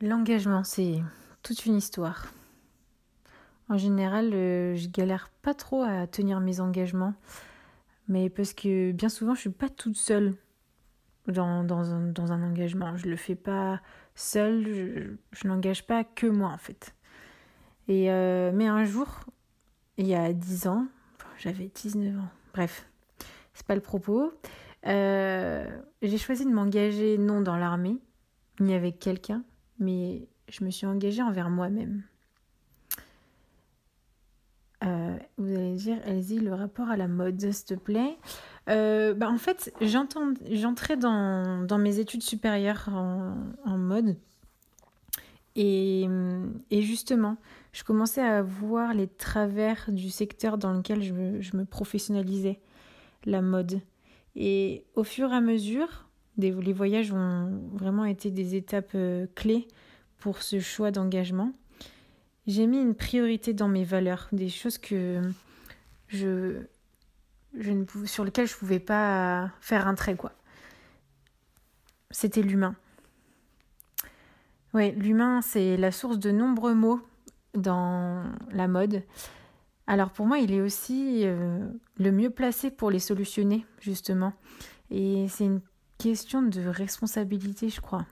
L'engagement, c'est toute une histoire. En général, euh, je galère pas trop à tenir mes engagements, mais parce que bien souvent, je suis pas toute seule dans, dans, un, engagement. Je le fais pas seule, je, n'engage pas que moi en fait. Euh, mais un jour, il y a 10 ans, j'avais 19 ans, bref, c'est pas le propos, euh, j'ai choisi de m'engager non dans l'armée, ni avec quelqu'un, mais je me suis engagée envers moi-même. Euh, vous allez dire, Elsie, le rapport à la mode, s'il te plaît. Euh, bah en fait, j'entrais dans, mes études supérieures en, mode. Et, justement, je commençais à voir les travers du secteur dans lequel je je me professionnalisais, la mode. Et au fur et à mesure, les voyages ont vraiment été des étapes euh, clés pour ce choix d'engagement. J'ai mis une priorité dans mes valeurs, des choses que je, ne sur lesquelles je ne pouvais pas faire un trait. C'était l'humain. Oui, l'humain, c'est la source de nombreux mots dans la mode. Alors pour moi, il est aussi euh, le mieux placé pour les solutionner, justement. Et c'est une question de responsabilité, je crois.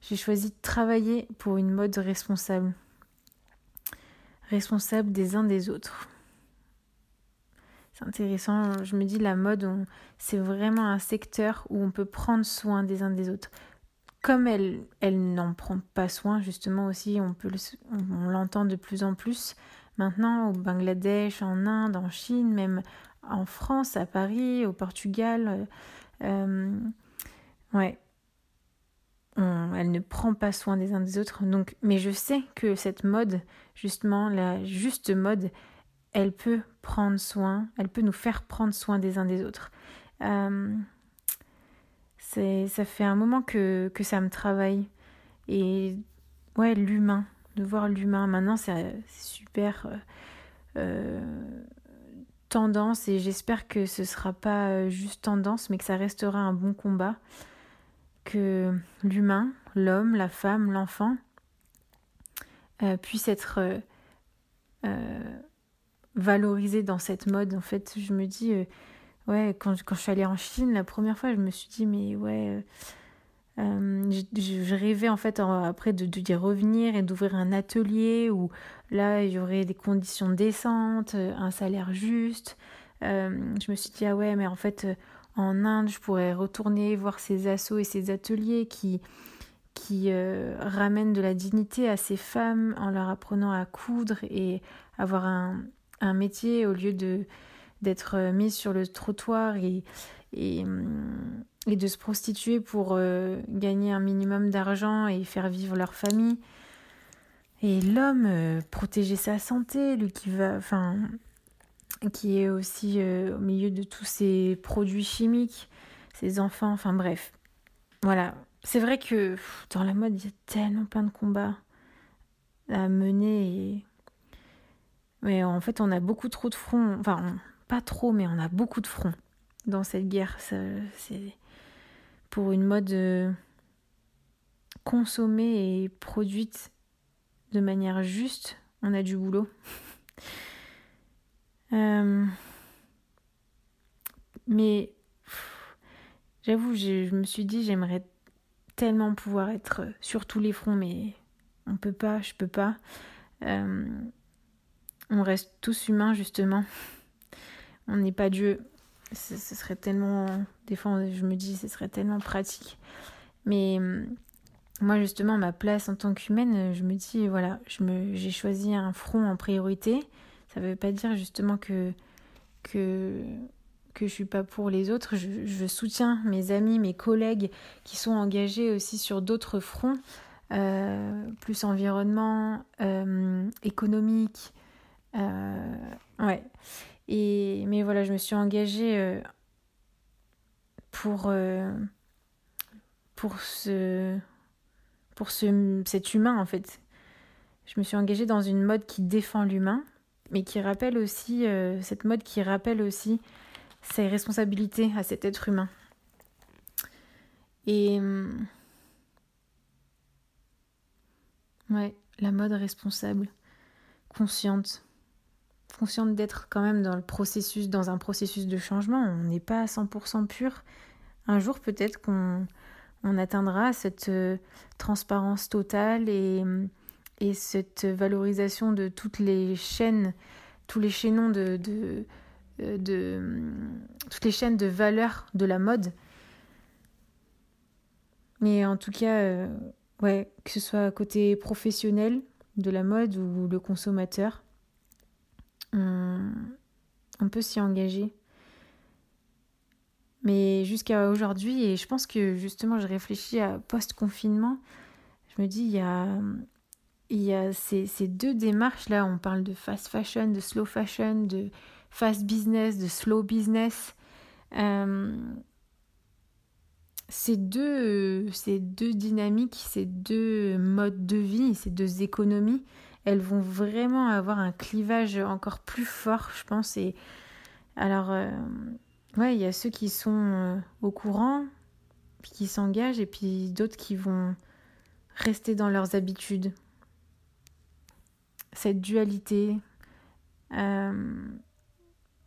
J'ai choisi de travailler pour une mode responsable. Responsable des uns des autres. C'est intéressant, je me dis la mode, c'est vraiment un secteur où on peut prendre soin des uns des autres. Comme elle, elle n'en prend pas soin, justement aussi, on, l'entend de plus en plus maintenant au Bangladesh, en Inde, en Chine, même en France, à Paris, au Portugal. Euh, Ouais. elle ne prend pas soin des uns des autres. Donc, mais je sais que cette mode, justement, la juste mode, elle peut prendre soin, elle peut nous faire prendre soin des uns des autres. Euh, ça fait un moment que, que ça me travaille. Et ouais, l'humain, de voir l'humain. Maintenant, c'est, super euh, euh, tendance et j'espère que ce sera pas juste tendance, mais que ça restera un bon combat que l'humain, l'homme, la femme, l'enfant euh, puisse être euh, euh, valorisé dans cette mode. En fait, je me dis, ouais, quand, je suis allée en Chine, la première fois, je me suis dit, mais ouais, je, rêvais en fait après de, d'y revenir et d'ouvrir un atelier où là, il y aurait des conditions décentes, un salaire juste. je me suis dit, ah ouais, mais en fait, en Inde, je pourrais retourner voir ces assos et ces ateliers qui, qui euh, ramènent de la dignité à ces femmes en leur apprenant à coudre et avoir un, un métier au lieu de d'être mises sur le trottoir et, et, hum, et de se prostituer pour euh, gagner un minimum d'argent et faire vivre leur famille. Et l'homme, euh, protéger sa santé, lui qui va, enfin, qui est aussi euh, au milieu de tous ces produits chimiques, ces enfants, enfin bref. Voilà. C'est vrai que dans la mode, il y a tellement plein de combats à mener. Mais en fait, on a beaucoup trop de fronts. Enfin, pas trop, mais on a beaucoup de fronts dans cette guerre. C'est pour une mode euh, consommée et produite de manière juste, on a du boulot. Euh, mais j'avoue, je, me suis dit, j'aimerais tellement pouvoir être sur tous les fronts, mais on peut pas, je peux pas. Euh, on reste tous humains, justement. On n'est pas Dieu. Ce, serait tellement. Des fois, je me dis, ce serait tellement pratique. Mais moi, justement, ma place en tant qu'humaine, je me dis, voilà, j'ai choisi un front en priorité. Ça ne veut pas dire justement que, que, que suis pas pour les autres. Je, soutiens mes amis, mes collègues qui sont engagés aussi sur d'autres fronts, euh, plus environnement, euh, économique. Euh, ouais. Et, mais voilà, je me suis engagée pour, pour, ce, pour ce, cet humain en fait. Je me suis engagée dans une mode qui défend l'humain, mais qui rappelle aussi, euh, cette mode qui rappelle aussi ses responsabilités à cet être humain. Et hum, Ouais, la mode responsable, consciente. Consciente d'être quand même dans le processus, dans un processus de changement. On n'est pas à 100% pur. Un jour, peut-être qu'on on atteindra cette euh, transparence totale et, et, cette valorisation de toutes les chaînes, tous les chaînons de, de, euh, de, toutes les chaînes de valeur de la mode. Mais en tout cas, euh, ouais, que ce soit côté professionnel de la mode ou le consommateur, on, on peut s'y engager. Mais jusqu'à aujourd'hui, et je pense que justement, je réfléchis à post-confinement, je me dis, il y a, il y a ces, ces deux démarches-là, on parle de fast fashion, de slow fashion, de fast business, de slow business. Euh, ces, deux, ces deux dynamiques, ces deux modes de vie, ces deux économies, elles vont vraiment avoir un clivage encore plus fort, je pense. Et alors, euh, ouais, il y a ceux qui sont euh, au courant, qui s'engagent, et puis d'autres qui vont rester dans leurs habitudes. Cette dualité euh,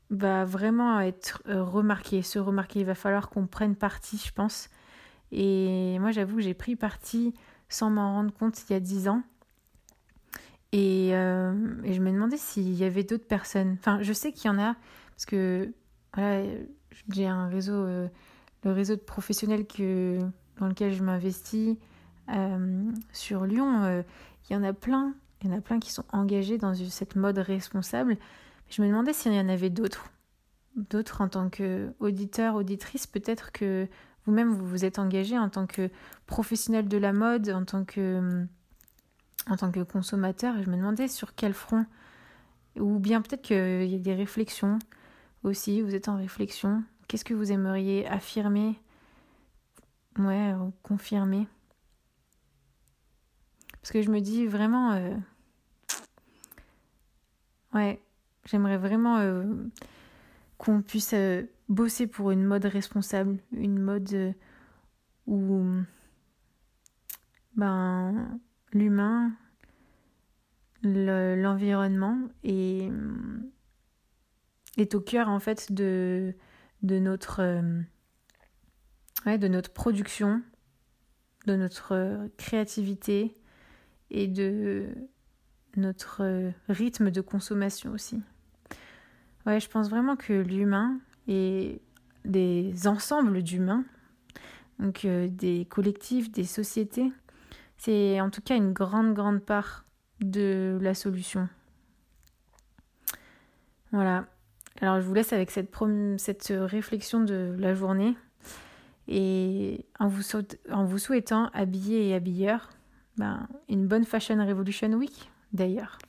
va vraiment être euh, remarquée, se remarquer. Il va falloir qu'on prenne parti, je pense. Et moi, j'avoue que j'ai pris parti sans m'en rendre compte il y a dix ans. Et, et je me demandais s'il y avait d'autres personnes. Enfin, je sais qu'il y en a, parce que j'ai un réseau, euh, le réseau de professionnels dans lequel je m'investis euh, sur Lyon. Euh, il y en a plein, il y en a plein qui sont engagés dans cette mode responsable. Je me demandais s'il y en avait d'autres, d'autres en tant qu'auditeur, auditrice. Peut-être que vous-même vous vous êtes engagé en tant que professionnel de la mode, en tant que en tant que consommateur. Je me demandais sur quel front, ou bien peut-être qu'il y a des réflexions aussi, vous êtes en réflexion. Qu'est-ce que vous aimeriez affirmer? Ouais, confirmer? Parce que je me dis vraiment... Euh, ouais, j'aimerais vraiment euh, qu'on puisse euh, bosser pour une mode responsable, une mode où ben, l'humain, l'environnement et est au cœur en fait de, de, notre, euh, de notre production, de notre créativité et de notre rythme de consommation aussi. Ouais, je pense vraiment que l'humain et des ensembles d'humains, donc euh, des collectifs, des sociétés, c'est en tout cas une grande, grande part de la solution. Voilà. Alors je vous laisse avec cette, réflexion de la journée et en vous, en vous souhaitant, habillé et habilleur, ben, une bonne Fashion Revolution Week d'ailleurs.